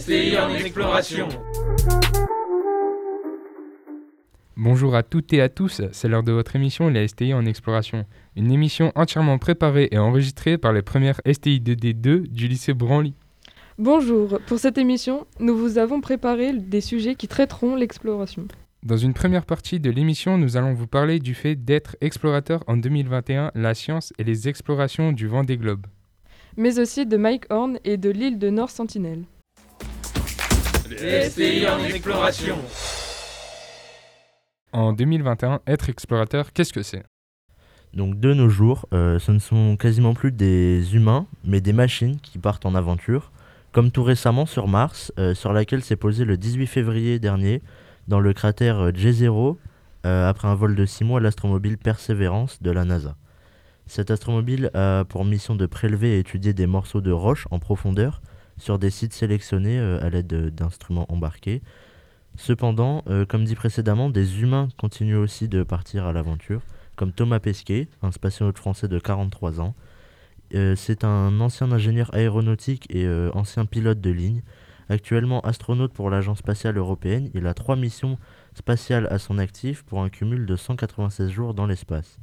STI en exploration. Bonjour à toutes et à tous, c'est l'heure de votre émission Les STI en exploration. Une émission entièrement préparée et enregistrée par les premières STI 2D2 du lycée Branly. Bonjour, pour cette émission, nous vous avons préparé des sujets qui traiteront l'exploration. Dans une première partie de l'émission, nous allons vous parler du fait d'être explorateur en 2021, la science et les explorations du vent des globes. Mais aussi de Mike Horn et de l'île de Nord Sentinelle. Les en exploration. En 2021, être explorateur, qu'est-ce que c'est? Donc de nos jours, euh, ce ne sont quasiment plus des humains, mais des machines qui partent en aventure, comme tout récemment sur Mars, euh, sur laquelle s'est posé le 18 février dernier dans le cratère euh, J0, euh, après un vol de 6 mois l'astromobile Perseverance de la NASA. Cet astromobile a pour mission de prélever et étudier des morceaux de roche en profondeur sur des sites sélectionnés euh, à l'aide de- d'instruments embarqués. Cependant, euh, comme dit précédemment, des humains continuent aussi de partir à l'aventure, comme Thomas Pesquet, un spationaute français de 43 ans. Euh, C'est un ancien ingénieur aéronautique et euh, ancien pilote de ligne. Actuellement astronaute pour l'Agence spatiale européenne, il a trois missions spatiales à son actif pour un cumul de 196 jours dans l'espace.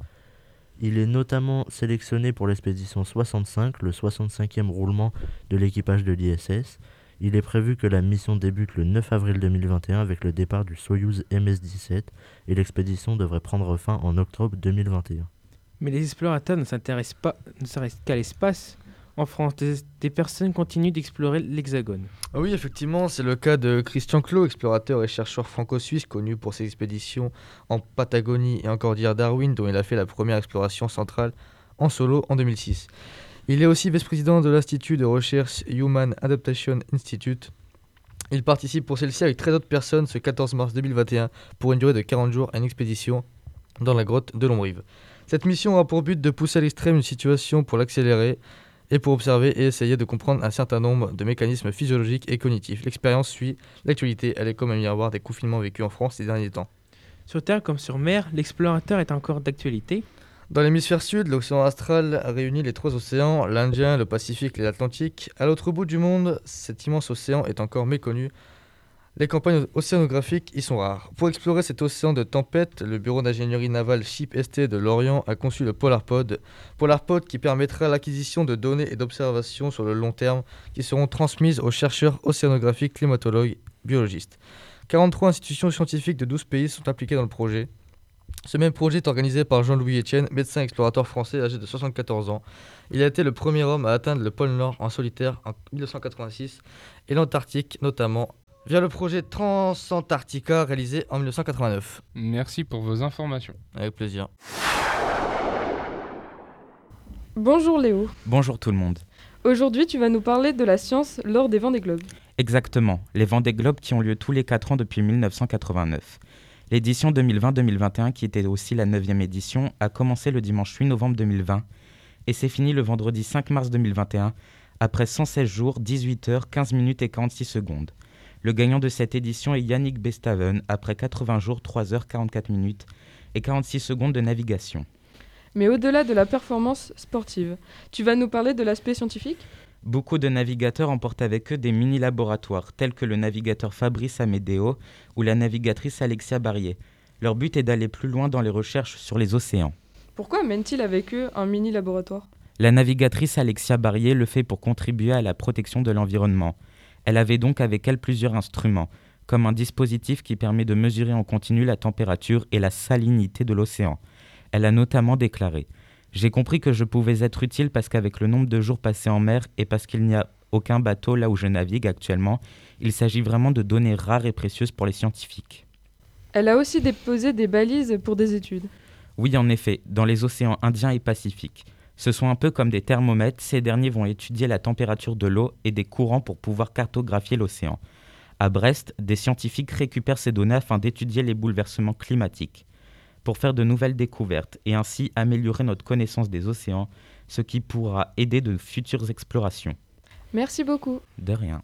Il est notamment sélectionné pour l'expédition 65, le 65e roulement de l'équipage de l'ISS. Il est prévu que la mission débute le 9 avril 2021 avec le départ du Soyuz MS-17 et l'expédition devrait prendre fin en octobre 2021. Mais les explorateurs ne s'intéressent pas ne s'arrêtent qu'à l'espace. En France, des, personnes continuent d'explorer l'Hexagone. Ah Oui, effectivement, c'est le cas de Christian Clot, explorateur et chercheur franco-suisse connu pour ses expéditions en Patagonie et en cordillère Darwin, dont il a fait la première exploration centrale en solo en 2006. Il est aussi vice-président de l'Institut de recherche Human Adaptation Institute. Il participe pour celle-ci avec 13 autres personnes ce 14 mars 2021 pour une durée de 40 jours à une expédition dans la grotte de Lombrive. Cette mission a pour but de pousser à l'extrême une situation pour l'accélérer et pour observer et essayer de comprendre un certain nombre de mécanismes physiologiques et cognitifs. L'expérience suit l'actualité, elle est comme un miroir des confinements vécus en France ces derniers temps. Sur Terre comme sur mer, l'explorateur est encore d'actualité. Dans l'hémisphère sud, l'océan astral réunit les trois océans, l'Indien, le Pacifique et l'Atlantique. À l'autre bout du monde, cet immense océan est encore méconnu. Les campagnes océanographiques y sont rares. Pour explorer cet océan de tempête, le bureau d'ingénierie navale Ship ST de Lorient a conçu le PolarPod. PolarPod qui permettra l'acquisition de données et d'observations sur le long terme qui seront transmises aux chercheurs océanographiques, climatologues, biologistes. 43 institutions scientifiques de 12 pays sont impliquées dans le projet. Ce même projet est organisé par Jean-Louis Etienne, médecin explorateur français âgé de 74 ans. Il a été le premier homme à atteindre le pôle Nord en solitaire en 1986 et l'Antarctique notamment via le projet Transantarctica réalisé en 1989. Merci pour vos informations. Avec plaisir. Bonjour Léo. Bonjour tout le monde. Aujourd'hui, tu vas nous parler de la science lors des Vendée Globes. Exactement, les Vendée Globes qui ont lieu tous les 4 ans depuis 1989. L'édition 2020-2021, qui était aussi la 9e édition, a commencé le dimanche 8 novembre 2020 et s'est fini le vendredi 5 mars 2021 après 116 jours, 18 heures, 15 minutes et 46 secondes. Le gagnant de cette édition est Yannick Bestaven après 80 jours, 3 heures, 44 minutes et 46 secondes de navigation. Mais au-delà de la performance sportive, tu vas nous parler de l'aspect scientifique? Beaucoup de navigateurs emportent avec eux des mini-laboratoires, tels que le navigateur Fabrice Amedeo ou la navigatrice Alexia Barrier. Leur but est d'aller plus loin dans les recherches sur les océans. Pourquoi mène-t-il avec eux un mini laboratoire La navigatrice Alexia Barrier le fait pour contribuer à la protection de l'environnement. Elle avait donc avec elle plusieurs instruments, comme un dispositif qui permet de mesurer en continu la température et la salinité de l'océan. Elle a notamment déclaré J'ai compris que je pouvais être utile parce qu'avec le nombre de jours passés en mer et parce qu'il n'y a aucun bateau là où je navigue actuellement, il s'agit vraiment de données rares et précieuses pour les scientifiques. Elle a aussi déposé des balises pour des études. Oui, en effet, dans les océans Indien et Pacifique. Ce sont un peu comme des thermomètres, ces derniers vont étudier la température de l'eau et des courants pour pouvoir cartographier l'océan. À Brest, des scientifiques récupèrent ces données afin d'étudier les bouleversements climatiques, pour faire de nouvelles découvertes et ainsi améliorer notre connaissance des océans, ce qui pourra aider de futures explorations. Merci beaucoup. De rien.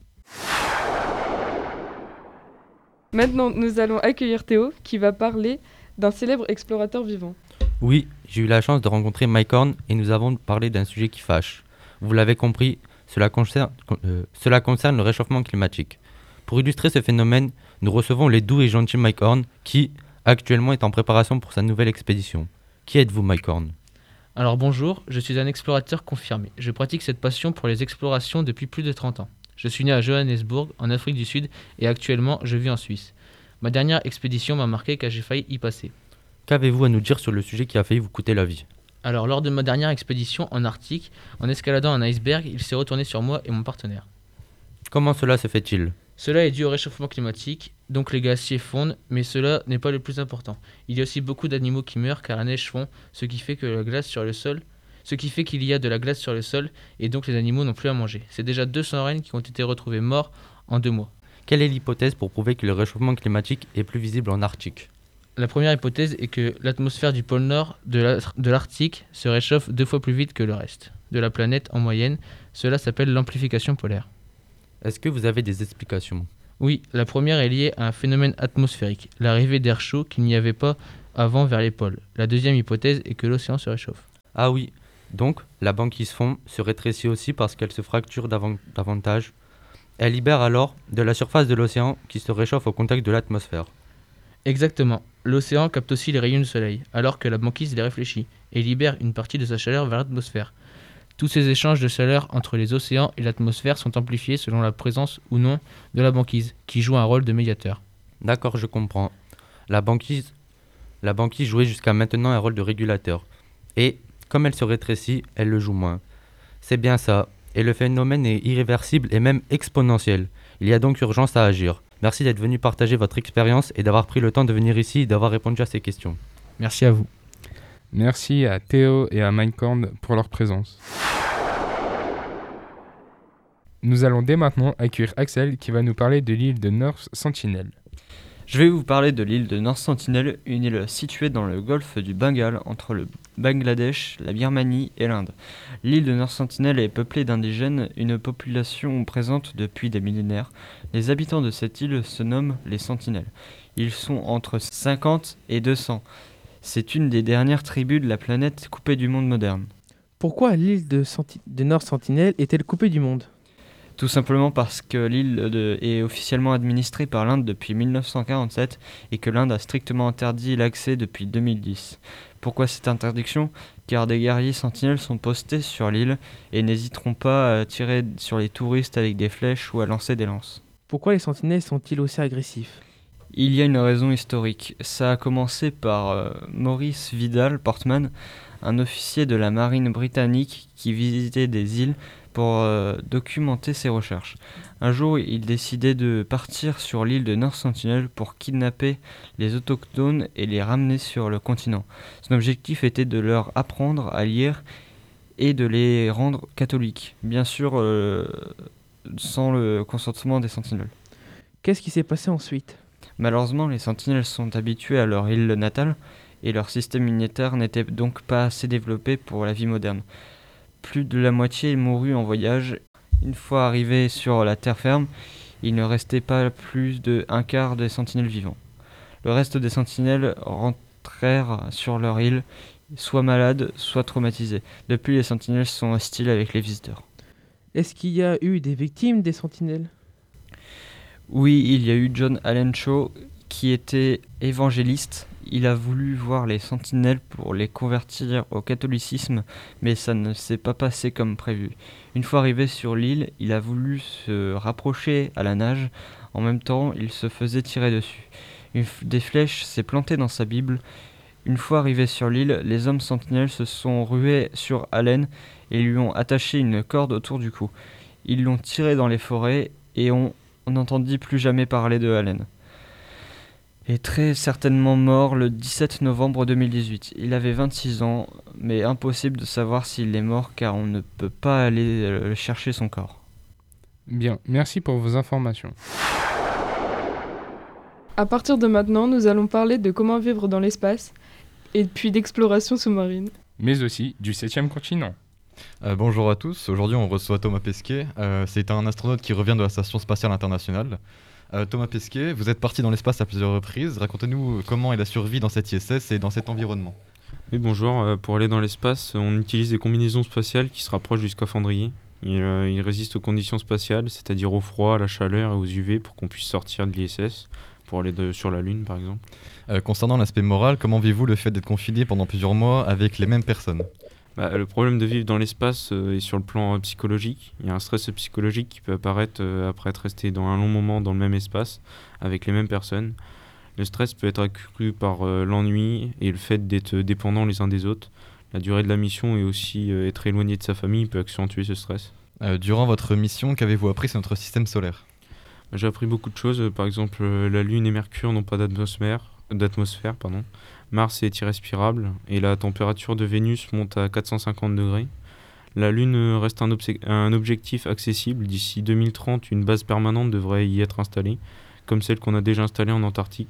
Maintenant, nous allons accueillir Théo qui va parler d'un célèbre explorateur vivant. Oui, j'ai eu la chance de rencontrer Mike Horn et nous avons parlé d'un sujet qui fâche. Vous l'avez compris, cela concerne, euh, cela concerne le réchauffement climatique. Pour illustrer ce phénomène, nous recevons les doux et gentils Mike Horn qui, actuellement, est en préparation pour sa nouvelle expédition. Qui êtes-vous, Mike Horn? Alors bonjour, je suis un explorateur confirmé. Je pratique cette passion pour les explorations depuis plus de 30 ans. Je suis né à Johannesburg, en Afrique du Sud, et actuellement je vis en Suisse. Ma dernière expédition m'a marqué car j'ai failli y passer. Qu'avez-vous à nous dire sur le sujet qui a failli vous coûter la vie Alors lors de ma dernière expédition en Arctique, en escaladant un iceberg, il s'est retourné sur moi et mon partenaire. Comment cela se fait-il? Cela est dû au réchauffement climatique, donc les glaciers fondent, mais cela n'est pas le plus important. Il y a aussi beaucoup d'animaux qui meurent car la neige fond, ce qui fait que la glace sur le sol, ce qui fait qu'il y a de la glace sur le sol et donc les animaux n'ont plus à manger. C'est déjà 200 rennes qui ont été retrouvés morts en deux mois. Quelle est l'hypothèse pour prouver que le réchauffement climatique est plus visible en Arctique? La première hypothèse est que l'atmosphère du pôle nord de la- de l'Arctique se réchauffe deux fois plus vite que le reste de la planète en moyenne. Cela s'appelle l'amplification polaire. Est-ce que vous avez des explications? Oui, la première est liée à un phénomène atmosphérique, l'arrivée d'air chaud qu'il n'y avait pas avant vers les pôles. La deuxième hypothèse est que l'océan se réchauffe. Ah oui, donc la banquise fond se rétrécit aussi parce qu'elle se fracture davan- davantage. Elle libère alors de la surface de l'océan qui se réchauffe au contact de l'atmosphère. Exactement. L'océan capte aussi les rayons du soleil, alors que la banquise les réfléchit et libère une partie de sa chaleur vers l'atmosphère. Tous ces échanges de chaleur entre les océans et l'atmosphère sont amplifiés selon la présence ou non de la banquise, qui joue un rôle de médiateur. D'accord, je comprends. La banquise, la banquise jouait jusqu'à maintenant un rôle de régulateur. Et comme elle se rétrécit, elle le joue moins. C'est bien ça. Et le phénomène est irréversible et même exponentiel. Il y a donc urgence à agir. Merci d'être venu partager votre expérience et d'avoir pris le temps de venir ici et d'avoir répondu à ces questions. Merci à vous. Merci à Théo et à Minecraft pour leur présence. Nous allons dès maintenant accueillir Axel qui va nous parler de l'île de North Sentinel. Je vais vous parler de l'île de North Sentinel, une île située dans le golfe du Bengale entre le Bangladesh, la Birmanie et l'Inde. L'île de North Sentinel est peuplée d'indigènes, une population présente depuis des millénaires. Les habitants de cette île se nomment les Sentinelles. Ils sont entre 50 et 200. C'est une des dernières tribus de la planète coupée du monde moderne. Pourquoi l'île de, de Nord Sentinelle est-elle coupée du monde? Tout simplement parce que l'île est officiellement administrée par l'Inde depuis 1947 et que l'Inde a strictement interdit l'accès depuis 2010. Pourquoi cette interdiction? Car des guerriers sentinelles sont postés sur l'île et n'hésiteront pas à tirer sur les touristes avec des flèches ou à lancer des lances. Pourquoi les sentinelles sont-ils aussi agressifs? Il y a une raison historique. Ça a commencé par euh, Maurice Vidal Portman, un officier de la marine britannique qui visitait des îles pour euh, documenter ses recherches. Un jour, il décidait de partir sur l'île de North Sentinel pour kidnapper les autochtones et les ramener sur le continent. Son objectif était de leur apprendre à lire et de les rendre catholiques, bien sûr euh, sans le consentement des sentinelles. Qu'est-ce qui s'est passé ensuite? Malheureusement, les sentinelles sont habitués à leur île natale et leur système immunitaire n'était donc pas assez développé pour la vie moderne. Plus de la moitié mourut en voyage. Une fois arrivés sur la terre ferme, il ne restait pas plus de un quart des sentinelles vivants. Le reste des sentinelles rentrèrent sur leur île, soit malades, soit traumatisés. Depuis, les sentinelles sont hostiles avec les visiteurs. Est-ce qu'il y a eu des victimes des sentinelles? Oui, il y a eu John Allen Shaw qui était évangéliste. Il a voulu voir les sentinelles pour les convertir au catholicisme, mais ça ne s'est pas passé comme prévu. Une fois arrivé sur l'île, il a voulu se rapprocher à la nage. En même temps, il se faisait tirer dessus. Une des flèches s'est plantée dans sa Bible. Une fois arrivé sur l'île, les hommes sentinelles se sont rués sur Allen et lui ont attaché une corde autour du cou. Ils l'ont tiré dans les forêts et on n'entendit plus jamais parler de Allen. Est très certainement mort le 17 novembre 2018. Il avait 26 ans, mais impossible de savoir s'il est mort car on ne peut pas aller euh, chercher son corps. Bien, merci pour vos informations. À partir de maintenant, nous allons parler de comment vivre dans l'espace et puis d'exploration sous-marine. Mais aussi du 7 continent. Euh, bonjour à tous, aujourd'hui on reçoit Thomas Pesquet. Euh, c'est un astronaute qui revient de la Station spatiale internationale. Euh, Thomas Pesquet, vous êtes parti dans l'espace à plusieurs reprises. Racontez-nous comment est la survie dans cette ISS et dans cet environnement. Oui, bonjour. Euh, pour aller dans l'espace, on utilise des combinaisons spatiales qui se rapprochent du scaphandrier. Il, euh, il résiste aux conditions spatiales, c'est-à-dire au froid, à la chaleur et aux UV pour qu'on puisse sortir de l'ISS pour aller de- sur la Lune par exemple. Euh, concernant l'aspect moral, comment vivez-vous le fait d'être confiné pendant plusieurs mois avec les mêmes personnes? Bah, le problème de vivre dans l'espace euh, est sur le plan euh, psychologique. Il y a un stress psychologique qui peut apparaître euh, après être resté dans un long moment dans le même espace avec les mêmes personnes. Le stress peut être accru par l'ennui et le fait d'être dépendants les uns des autres. La durée de la mission et aussi être éloigné de sa famille peut accentuer ce stress. Durant votre mission, qu'avez-vous appris sur notre système solaire? J'ai appris beaucoup de choses. Par exemple, la Lune et Mercure n'ont pas d'atmosphère. D'atmosphère, pardon. Mars est irrespirable et la température de Vénus monte à 450 degrés. La Lune reste un objectif accessible. D'ici 2030, une base permanente devrait y être installée, comme celle qu'on a déjà installée en Antarctique.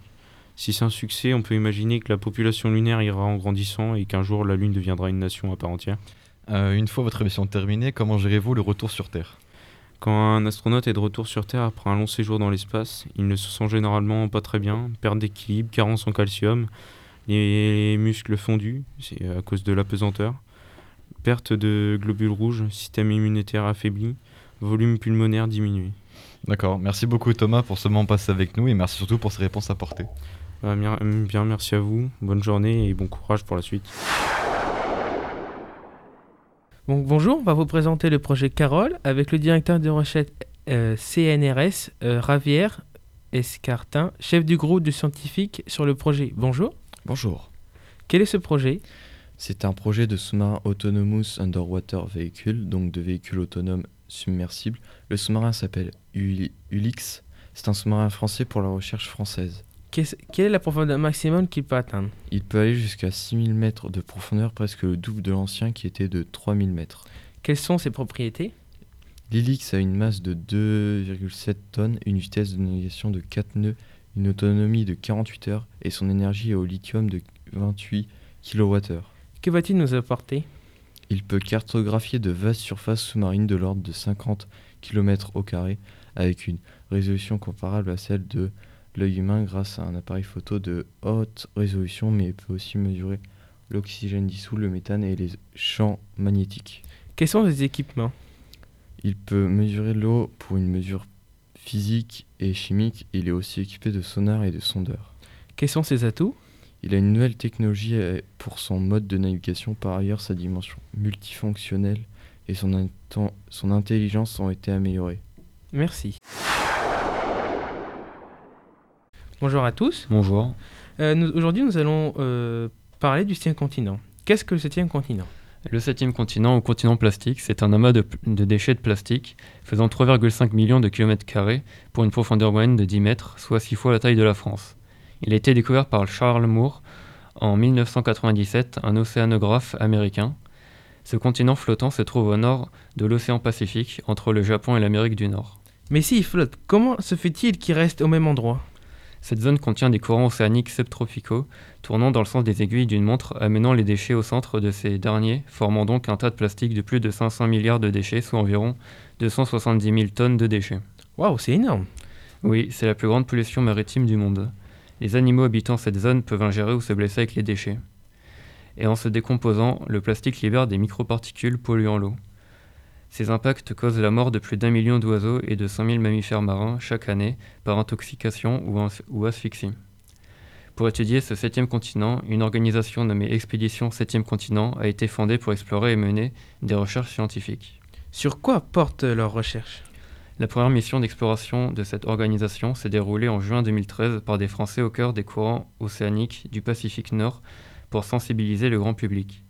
Si c'est un succès, on peut imaginer que la population lunaire ira en grandissant et qu'un jour la Lune deviendra une nation à part entière. Euh, Une fois votre mission terminée, comment gérez-vous le retour sur Terre? Quand un astronaute est de retour sur Terre après un long séjour dans l'espace, il ne se sent généralement pas très bien, perte d'équilibre, carence en calcium, les muscles fondus, c'est à cause de l'apesanteur, perte de globules rouges, système immunitaire affaibli, volume pulmonaire diminué. D'accord, merci beaucoup Thomas pour ce moment passé avec nous et merci surtout pour ces réponses apportées. Euh, bien, bien, merci à vous, bonne journée et bon courage pour la suite. Donc, bonjour, on va vous présenter le projet Carole avec le directeur de recherche euh, CNRS, euh, Ravière Escartin, chef du groupe de scientifiques sur le projet. Bonjour. Bonjour. Quel est ce projet? C'est un projet de sous-marin Autonomous Underwater Vehicle, donc de véhicule autonome submersible. Le sous-marin s'appelle Uli- Ulix. C'est un sous-marin français pour la recherche française. Qu'est-ce- Quelle est la profondeur maximum qu'il peut atteindre? Il peut aller jusqu'à 6000 mètres de profondeur, presque le double de l'ancien qui était de 3000 mètres. Quelles sont ses propriétés? L'Ilix a une masse de 2,7 tonnes, une vitesse de navigation de 4 nœuds, une autonomie de 48 heures et son énergie est au lithium de 28 kWh. Que va-t-il nous apporter? Il peut cartographier de vastes surfaces sous-marines de l'ordre de 50 km au carré avec une résolution comparable à celle de l'œil humain grâce à un appareil photo de haute résolution mais il peut aussi mesurer l'oxygène dissous, le méthane et les champs magnétiques. Quels sont ses équipements? Il peut mesurer l'eau pour une mesure physique et chimique. Il est aussi équipé de sonar et de sondeurs. Quels sont ses atouts? Il a une nouvelle technologie euh, pour son mode de navigation. Par ailleurs, sa dimension multifonctionnelle et son, son intelligence ont été améliorées. Merci. Bonjour à tous. Bonjour. Euh, Aujourd'hui, nous allons euh, parler du septième continent. Qu'est-ce que le septième continent? Le septième continent ou continent plastique, c'est un amas de déchets de plastique faisant 3,5 millions de kilomètres carrés pour une profondeur moyenne de 10 mètres, soit 6 fois la taille de la France. Il a été découvert par Charles Moore en 1997, un océanographe américain. Ce continent flottant se trouve au nord de l'océan Pacifique, entre le Japon et l'Amérique du Nord. Mais s'il flotte, comment se fait-il qu'il reste au même endroit? Cette zone contient des courants océaniques subtropicaux tournant dans le sens des aiguilles d'une montre, amenant les déchets au centre de ces derniers, formant donc un tas de plastique de plus de 500 milliards de déchets, soit environ 270 000 tonnes de déchets. Waouh, c'est énorme Oui, c'est la plus grande pollution maritime du monde. Les animaux habitant cette zone peuvent ingérer ou se blesser avec les déchets. Et en se décomposant, le plastique libère des microparticules polluant l'eau. Ces impacts causent la mort de plus d'un million d'oiseaux et de 100 000 mammifères marins chaque année par intoxication ou, ou asphyxie. Pour étudier ce septième continent, une organisation nommée Expédition Septième Continent a été fondée pour explorer et mener des recherches scientifiques. Sur quoi portent leurs recherches? La première mission d'exploration de cette organisation s'est déroulée en juin 2013 par des Français au cœur des courants océaniques du Pacifique Nord pour sensibiliser le grand public.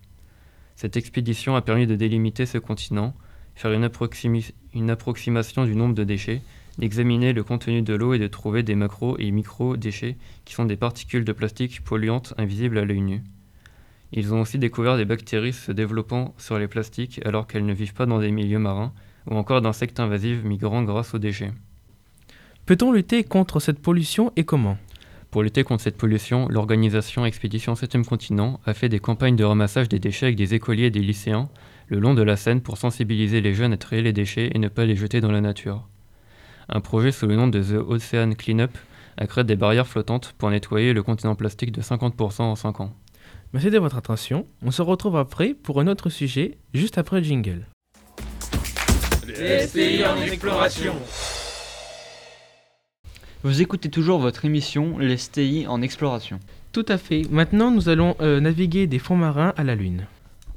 Cette expédition a permis de délimiter ce continent, faire une, approximi- une approximation du nombre de déchets, d'examiner le contenu de l'eau et de trouver des macro et micro-déchets qui sont des particules de plastique polluantes invisibles à l'œil nu. Ils ont aussi découvert des bactéries se développant sur les plastiques alors qu'elles ne vivent pas dans des milieux marins, ou encore d'insectes invasifs migrant grâce aux déchets. Peut-on lutter contre cette pollution et comment? Pour lutter contre cette pollution, l'organisation Expédition 7e Continent a fait des campagnes de ramassage des déchets avec des écoliers et des lycéens le long de la Seine pour sensibiliser les jeunes à trier les déchets et ne pas les jeter dans la nature. Un projet sous le nom de The Ocean Cleanup a créé des barrières flottantes pour nettoyer le continent plastique de 50% en 5 ans. Merci de votre attention. On se retrouve après pour un autre sujet, juste après le jingle. Les STI en exploration. Vous écoutez toujours votre émission Les STI en exploration. Tout à fait. Maintenant, nous allons euh, naviguer des fonds marins à la Lune.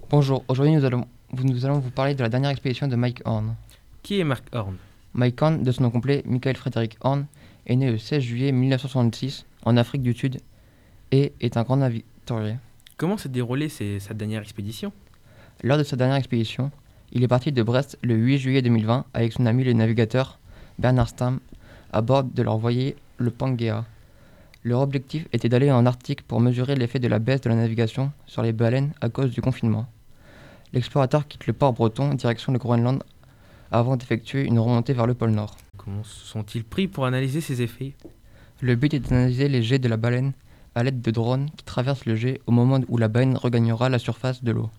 Bonjour, aujourd'hui nous allons, nous allons vous parler de la dernière expédition de Mike Horn. Qui est Mark Horn? Mike Horn, de son nom complet Michael Frederick Horn, est né le 16 juillet 1966 en Afrique du Sud et est un grand navigatier. Comment s'est déroulée sa dernière expédition? Lors de sa dernière expédition, il est parti de Brest le 8 juillet 2020 avec son ami le navigateur Bernard Stam à bord de leur voilier le Pangea. Leur objectif était d'aller en Arctique pour mesurer l'effet de la baisse de la navigation sur les baleines à cause du confinement. L'explorateur quitte le port breton direction le Groenland avant d'effectuer une remontée vers le pôle Nord. Comment sont-ils pris pour analyser ces effets? Le but est d'analyser les jets de la baleine à l'aide de drones qui traversent le jet au moment où la baleine regagnera la surface de l'eau.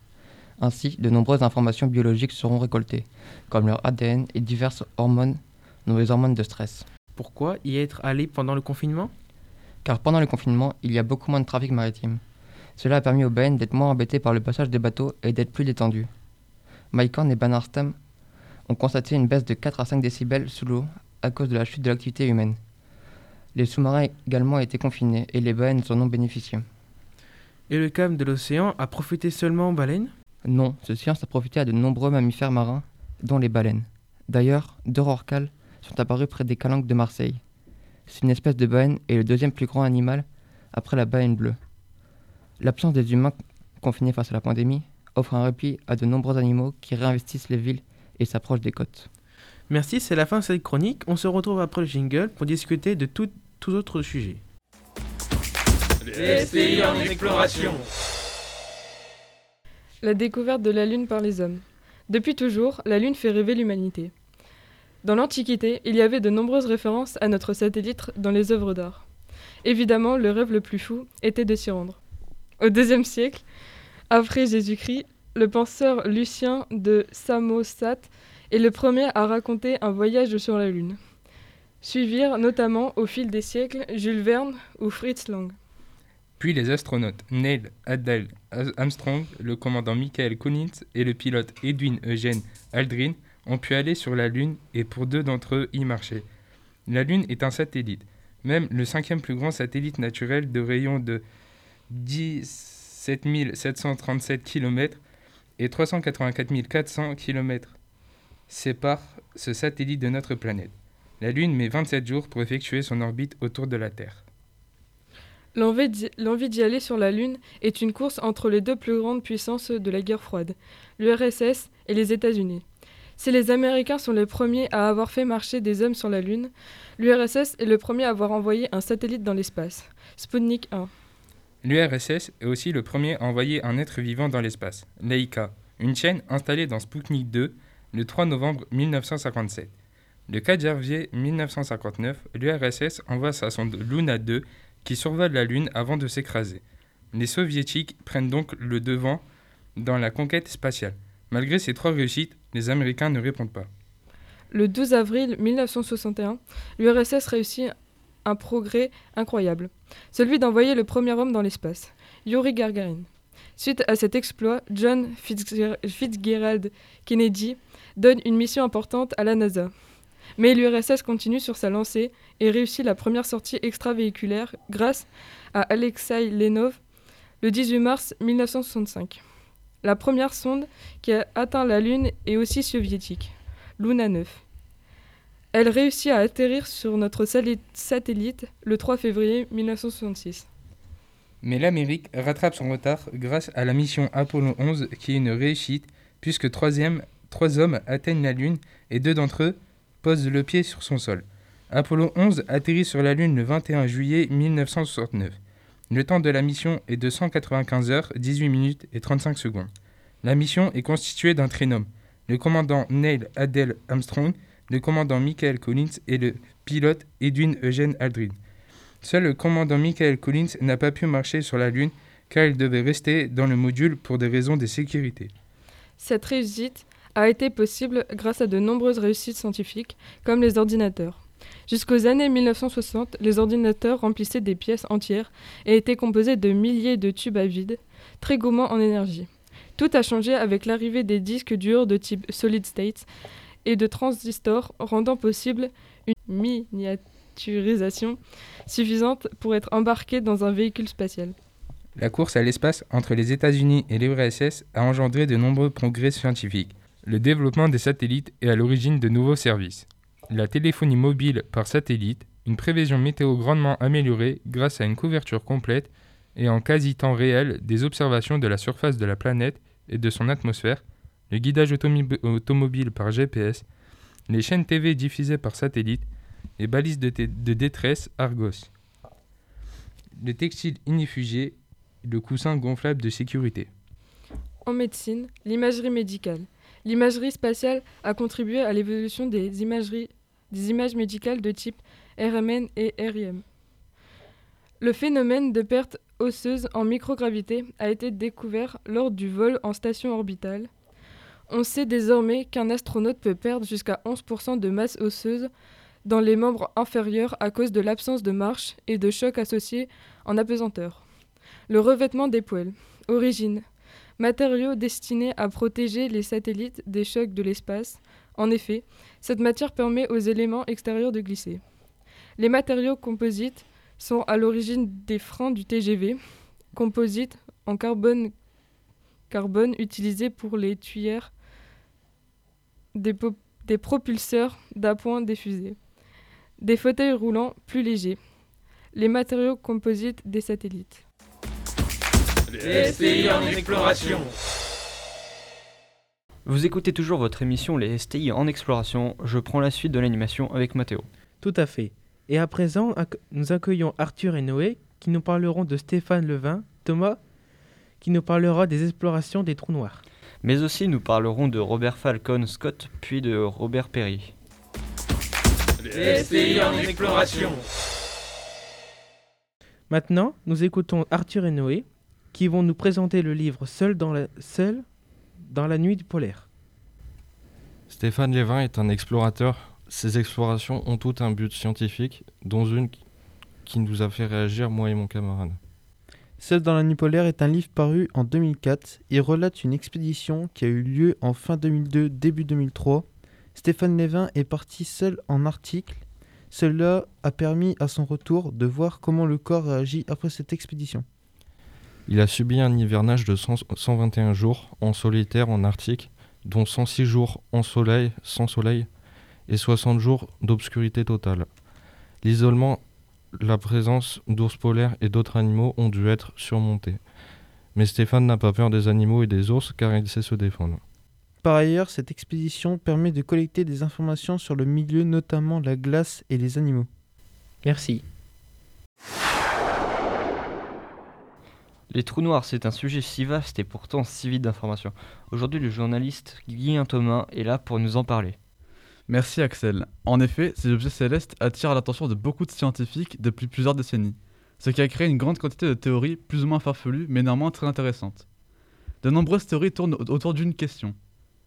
Ainsi, de nombreuses informations biologiques seront récoltées, comme leur ADN et diverses hormones, nommées les hormones de stress. Pourquoi y être allé pendant le confinement? Car pendant le confinement, il y a beaucoup moins de trafic maritime. Cela a permis aux baleines d'être moins embêtées par le passage des bateaux et d'être plus détendues. Mike Horn et Bernard Stam ont constaté une baisse de 4 à 5 décibels sous l'eau à cause de la chute de l'activité humaine. Les sous-marins également ont été confinés et les baleines en ont bénéficié. Et le calme de l'océan a profité seulement aux baleines? Non, ce silence a profité à de nombreux mammifères marins, dont les baleines. D'ailleurs, deux rorquals sont apparus près des calanques de Marseille. C'est une espèce de baleine et le deuxième plus grand animal après la baleine bleue. L'absence des humains confinés face à la pandémie offre un répit à de nombreux animaux qui réinvestissent les villes et s'approchent des côtes. Merci, c'est la fin de cette chronique. On se retrouve après le jingle pour discuter de tout, tout autre sujet. Les STI en exploration. La découverte de la Lune par les hommes. Depuis toujours, la Lune fait rêver l'humanité. Dans l'Antiquité, il y avait de nombreuses références à notre satellite dans les œuvres d'art. Évidemment, le rêve le plus fou était de s'y rendre. Au IIe siècle, après Jésus-Christ, le penseur Lucien de Samosate est le premier à raconter un voyage sur la Lune. Suivirent notamment au fil des siècles Jules Verne ou Fritz Lang. Puis les astronautes Neil Adel Armstrong, le commandant Michael Collins et le pilote Edwin Eugene Aldrin ont pu aller sur la Lune et pour deux d'entre eux y marcher. La Lune est un satellite, même le cinquième plus grand satellite naturel de rayon de 17 737 km et 384 400 km sépare ce satellite de notre planète. La Lune met 27 jours pour effectuer son orbite autour de la Terre. L'envie d'y l'envie d'y aller sur la Lune est une course entre les deux plus grandes puissances de la guerre froide, l'URSS et les États-Unis. Si les Américains sont les premiers à avoir fait marcher des hommes sur la Lune, l'URSS est le premier à avoir envoyé un satellite dans l'espace, Sputnik 1. L'URSS est aussi le premier à envoyer un être vivant dans l'espace, Laika, une chaîne installée dans Sputnik 2 le 3 novembre 1957. Le 4 janvier 1959, l'URSS envoie sa sonde Luna 2 qui survole la Lune avant de s'écraser. Les soviétiques prennent donc le devant dans la conquête spatiale. Malgré ces trois réussites, les Américains ne répondent pas. Le 12 avril 1961, l'URSS réussit un progrès incroyable, celui d'envoyer le premier homme dans l'espace, Yuri Gagarin. Suite à cet exploit, John Fitzger- Fitzgerald Kennedy donne une mission importante à la NASA. Mais l'URSS continue sur sa lancée et réussit la première sortie extravéhiculaire grâce à Alexei Lenov le 18 mars 1965. La première sonde qui a atteint la Lune est aussi soviétique, Luna 9. Elle réussit à atterrir sur notre satellite le 3 février 1966. Mais l'Amérique rattrape son retard grâce à la mission Apollo 11 qui est une réussite puisque trois hommes atteignent la Lune et deux d'entre eux posent le pied sur son sol. Apollo 11 atterrit sur la Lune le 21 juillet 1969. Le temps de la mission est de 195 heures, 18 minutes et 35 secondes. La mission est constituée d'un trinôme, le commandant Neil Adel Armstrong, le commandant Michael Collins et le pilote Edwin Eugene Aldrin. Seul le commandant Michael Collins n'a pas pu marcher sur la Lune car il devait rester dans le module pour des raisons de sécurité. Cette réussite a été possible grâce à de nombreuses réussites scientifiques, comme les ordinateurs. Jusqu'aux années 1960, les ordinateurs remplissaient des pièces entières et étaient composés de milliers de tubes à vide, très gourmands en énergie. Tout a changé avec l'arrivée des disques durs de type solid state et de transistors, rendant possible une miniaturisation suffisante pour être embarqué dans un véhicule spatial. La course à l'espace entre les États-Unis et l'URSS a engendré de nombreux progrès scientifiques. Le développement des satellites est à l'origine de nouveaux services. La téléphonie mobile par satellite, une prévision météo grandement améliorée grâce à une couverture complète et en quasi-temps réel des observations de la surface de la planète et de son atmosphère, le guidage automobile par GPS, les chaînes TV diffusées par satellite, les balises de, détresse Argos, le textile inifugé, le coussin gonflable de sécurité. En médecine, l'imagerie médicale. L'imagerie spatiale a contribué à l'évolution des, des images médicales de type RMN et RIM. Le phénomène de perte osseuse en microgravité a été découvert lors du vol en station orbitale. On sait désormais qu'un astronaute peut perdre jusqu'à 11% de masse osseuse dans les membres inférieurs à cause de l'absence de marche et de chocs associés en apesanteur. Le revêtement des poêles. Origine. Matériau destiné à protéger les satellites des chocs de l'espace. En effet, cette matière permet aux éléments extérieurs de glisser. Les matériaux composites sont à l'origine des freins du TGV, composites en carbone, carbone utilisés pour les tuyères des, propulseurs d'appoint des fusées, des fauteuils roulants plus légers, les matériaux composites des satellites. Les STI en exploration. Vous écoutez toujours votre émission Les STI en exploration. Je prends la suite de l'animation avec Mathéo. Tout à fait. Et à présent, nous accueillons Arthur et Noé qui nous parleront de Stéphane Levin, Thomas qui nous parlera des explorations des trous noirs. Mais aussi nous parlerons de Robert Falcon Scott puis de Robert Perry. Les STI en exploration. Maintenant, nous écoutons Arthur et Noé qui vont nous présenter le livre Seul dans la, Seul dans la nuit du polaire. Stéphane Lévin est un explorateur. Ses explorations ont tout un but scientifique, dont une qui nous a fait réagir, moi et mon camarade. Seul dans la nuit polaire est un livre paru en 2004. Il relate une expédition qui a eu lieu en fin 2002, début 2003. Stéphane Lévin est parti seul en Arctique. Cela a permis à son retour de voir comment le corps réagit après cette expédition. Il a subi un hivernage de 100 121 jours en solitaire en Arctique, dont 106 jours en soleil, sans soleil, et 60 jours d'obscurité totale. L'isolement, la présence d'ours polaires et d'autres animaux ont dû être surmontés. Mais Stéphane n'a pas peur des animaux et des ours car il sait se défendre. Par ailleurs, cette expédition permet de collecter des informations sur le milieu, notamment la glace et les animaux. Merci. Les trous noirs, c'est un sujet si vaste et pourtant si vide d'informations. Aujourd'hui, le journaliste Guillaume Thomas est là pour nous en parler. Merci Axel. En effet, ces objets célestes attirent l'attention de beaucoup de scientifiques depuis plusieurs décennies, ce qui a créé une grande quantité de théories plus ou moins farfelues mais néanmoins très intéressantes. De nombreuses théories tournent au- autour d'une question.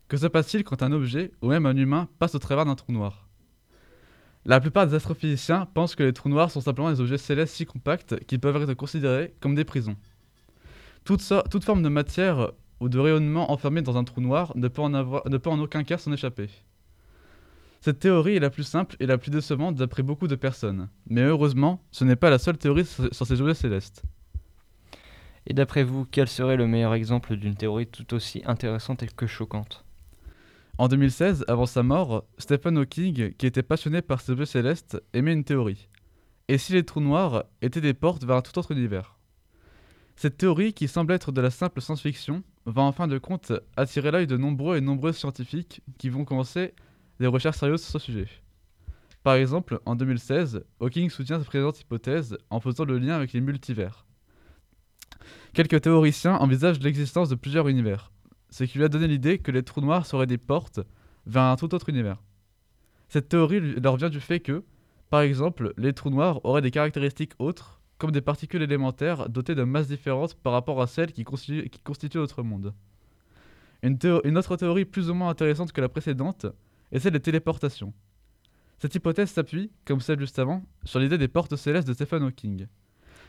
Que se passe-t-il quand un objet, ou même un humain, passe au travers d'un trou noir? La plupart des astrophysiciens pensent que les trous noirs sont simplement des objets célestes si compacts qu'ils peuvent être considérés comme des prisons. Toute, forme de matière ou de rayonnement enfermé dans un trou noir ne peut en aucun cas s'en échapper. Cette théorie est la plus simple et la plus décevante d'après beaucoup de personnes. Mais heureusement, ce n'est pas la seule théorie sur ces objets célestes. Et d'après vous, quel serait le meilleur exemple d'une théorie tout aussi intéressante et que choquante? En 2016, avant sa mort, Stephen Hawking, qui était passionné par ces objets célestes, émet une théorie. Et si les trous noirs étaient des portes vers un tout autre univers? Cette théorie, qui semble être de la simple science-fiction, va en fin de compte attirer l'œil de nombreux et nombreux scientifiques qui vont commencer des recherches sérieuses sur ce sujet. Par exemple, en 2016, Hawking soutient cette présente hypothèse en faisant le lien avec les multivers. Quelques théoriciens envisagent l'existence de plusieurs univers, ce qui lui a donné l'idée que les trous noirs seraient des portes vers un tout autre univers. Cette théorie leur vient du fait que, par exemple, les trous noirs auraient des caractéristiques autres, comme des particules élémentaires dotées de masses différentes par rapport à celles qui constituent, notre monde. Une autre théorie plus ou moins intéressante que la précédente est celle des téléportations. Cette hypothèse s'appuie, comme celle juste avant, sur l'idée des portes célestes de Stephen Hawking.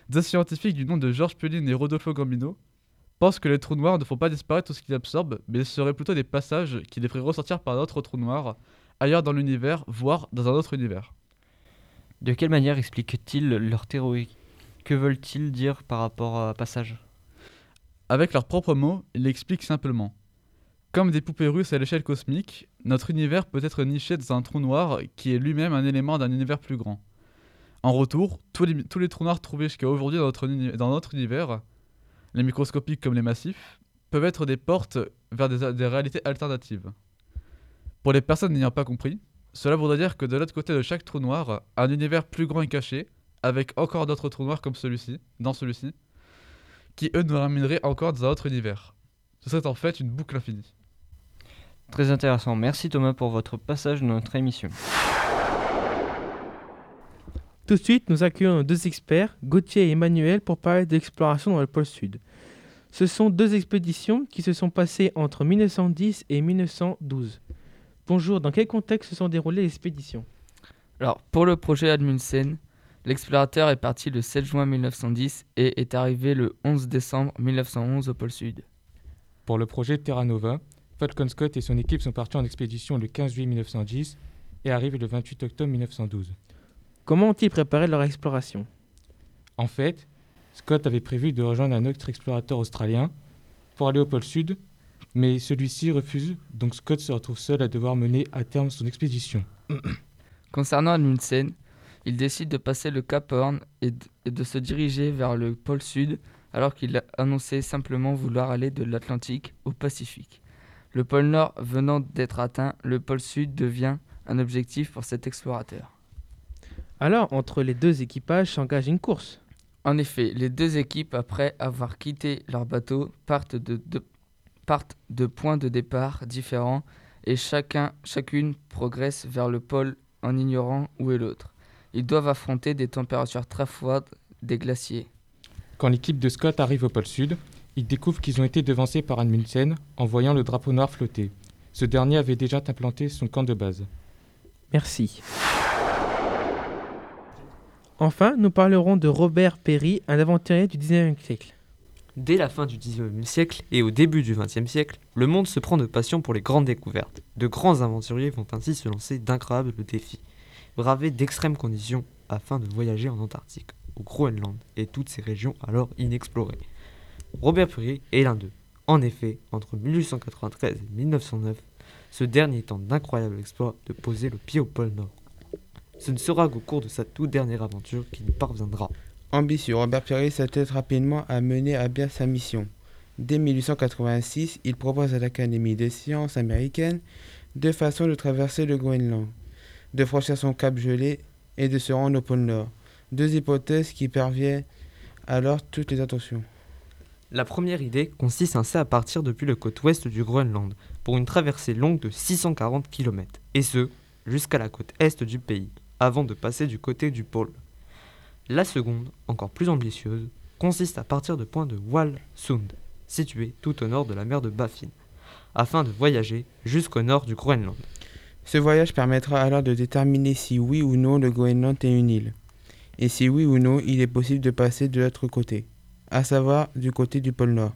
Deux scientifiques du nom de George Pulling et Rodolfo Gambino pensent que les trous noirs ne font pas disparaître tout ce qu'ils absorbent, mais seraient plutôt des passages qui les feraient ressortir par d'autres trous noirs ailleurs dans l'univers, voire dans un autre univers. De quelle manière expliquent-ils leur théorie? Que veulent-ils dire par rapport à passage Avec leurs propres mots, ils l'expliquent simplement. Comme des poupées russes à l'échelle cosmique, notre univers peut être niché dans un trou noir qui est lui-même un élément d'un univers plus grand. En retour, tous les, trous noirs trouvés jusqu'à aujourd'hui dans notre, uni- dans notre univers, les microscopiques comme les massifs, peuvent être des portes vers des, des réalités alternatives. Pour les personnes n'ayant pas compris, cela voudrait dire que de l'autre côté de chaque trou noir, un univers plus grand est caché, avec encore d'autres trous noirs comme celui-ci, dans celui-ci, qui eux nous ramèneraient encore dans un autre univers. Ce serait en fait une boucle infinie. Très intéressant. Merci Thomas pour votre passage dans notre émission. Tout de suite, nous accueillons nos deux experts, Gauthier et Emmanuel, pour parler de l'exploration dans le pôle Sud. Ce sont deux expéditions qui se sont passées entre 1910 et 1912. Bonjour, dans quel contexte se sont déroulées les expéditions? Alors, pour le projet Amundsen, l'explorateur est parti le 7 juin 1910 et est arrivé le 11 décembre 1911 au pôle Sud. Pour le projet Terra Nova, Falcon Scott et son équipe sont partis en expédition le 15 juillet 1910 et arrivent le 28 octobre 1912. Comment ont-ils préparé leur exploration? En fait, Scott avait prévu de rejoindre un autre explorateur australien pour aller au pôle Sud, mais celui-ci refuse, donc Scott se retrouve seul à devoir mener à terme son expédition. Concernant Amundsen, il décide de passer le Cap Horn et de se diriger vers le pôle Sud alors qu'il a annoncé simplement vouloir aller de l'Atlantique au Pacifique. Le pôle Nord venant d'être atteint, le pôle Sud devient un objectif pour cet explorateur. Alors, entre les deux équipages s'engage une course. En effet, les deux équipes, après avoir quitté leur bateau, partent de, de- partent de points de départ différents et chacun, chacune progresse vers le pôle en ignorant où est l'autre. Ils doivent affronter des températures très froides, des glaciers. Quand l'équipe de Scott arrive au pôle Sud, ils découvrent qu'ils ont été devancés par Amundsen en voyant le drapeau noir flotter. Ce dernier avait déjà implanté son camp de base. Merci. Enfin, nous parlerons de Robert Perry, un aventurier du 19e siècle. Dès la fin du XIXe siècle et au début du XXe siècle, le monde se prend de passion pour les grandes découvertes. De grands aventuriers vont ainsi se lancer d'incroyables défis, braver d'extrêmes conditions afin de voyager en Antarctique, au Groenland et toutes ces régions alors inexplorées. Robert Peary est l'un d'eux. En effet, entre 1893 et 1909, ce dernier tente d'incroyables exploits de poser le pied au pôle Nord. Ce ne sera qu'au cours de sa toute dernière aventure qu'il parviendra. Ambitieux, Robert Peary s'attelle rapidement à mener à bien sa mission. Dès 1886, il propose à l'Académie des sciences américaine deux façons de traverser le Groenland, de franchir son cap gelé et de se rendre au pôle Nord. Deux hypothèses qui parviennent alors toutes les attentions. La première idée consiste ainsi à partir depuis le côte ouest du Groenland pour une traversée longue de 640 km, et ce, jusqu'à la côte est du pays, avant de passer du côté du pôle. La seconde, encore plus ambitieuse, consiste à partir de point de Walsund, situé tout au nord de la mer de Baffin, afin de voyager jusqu'au nord du Groenland. Ce voyage permettra alors de déterminer si oui ou non le Groenland est une île, et si oui ou non il est possible de passer de l'autre côté, à savoir du côté du pôle Nord.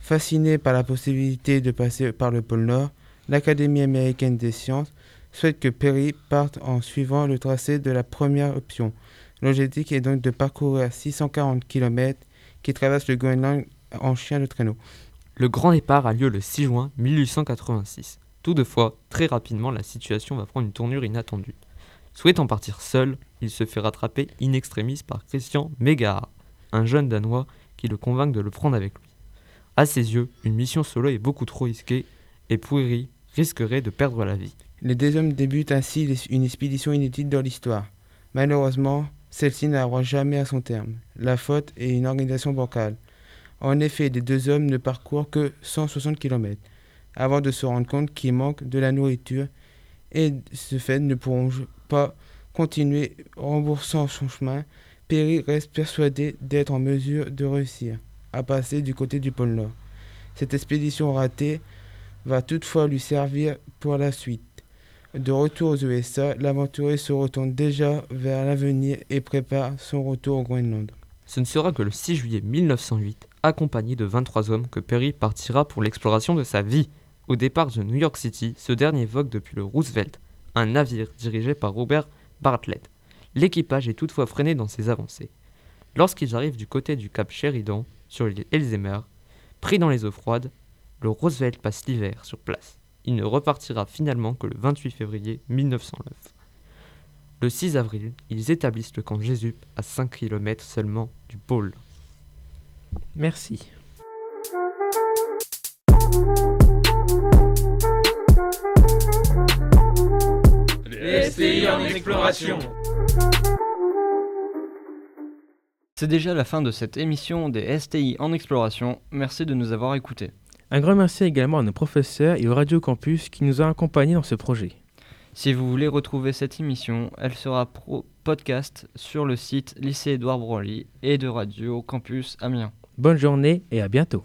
Fasciné par la possibilité de passer par le pôle Nord, l'Académie américaine des sciences souhaite que Perry parte en suivant le tracé de la première option. L'objectif est donc de parcourir 640 km qui traversent le Groenland en chien de traîneau. Le grand départ a lieu le 6 juin 1886. Toutefois, très rapidement, la situation va prendre une tournure inattendue. Souhaitant partir seul, il se fait rattraper in extremis par Christian Megahard, un jeune Danois qui le convainc de le prendre avec lui. À ses yeux, une mission solo est beaucoup trop risquée et Poury risquerait de perdre la vie. Les deux hommes débutent ainsi une expédition inédite dans l'histoire. Malheureusement, celle-ci n'arrivera jamais à son terme. La faute est une organisation bancale. En effet, les deux hommes ne parcourent que 160 km avant de se rendre compte qu'il manque de la nourriture et de ce fait ne pourront pas continuer remboursant son chemin. Perry reste persuadé d'être en mesure de réussir à passer du côté du pôle Nord. Cette expédition ratée va toutefois lui servir pour la suite. De retour aux USA, l'aventurier se retourne déjà vers l'avenir et prépare son retour au Groenland. Ce ne sera que le 6 juillet 1908, accompagné de 23 hommes, que Perry partira pour l'exploration de sa vie. Au départ de New York City, ce dernier vogue depuis le Roosevelt, un navire dirigé par Robert Bartlett. L'équipage est toutefois freiné dans ses avancées. Lorsqu'ils arrivent du côté du cap Sheridan, sur l'île Elzemer, pris dans les eaux froides, le Roosevelt passe l'hiver sur place. Il ne repartira finalement que le 28 février 1909. Le 6 avril, ils établissent le camp Jésus à 5 km seulement du pôle. Merci. Les STI en exploration. C'est déjà la fin de cette émission des STI en exploration. Merci de nous avoir écoutés. Un grand merci également à nos professeurs et au Radio Campus qui nous ont accompagnés dans ce projet. Si vous voulez retrouver cette émission, elle sera pro podcast sur le site lycée Édouard Branly et de Radio Campus Amiens. Bonne journée et à bientôt.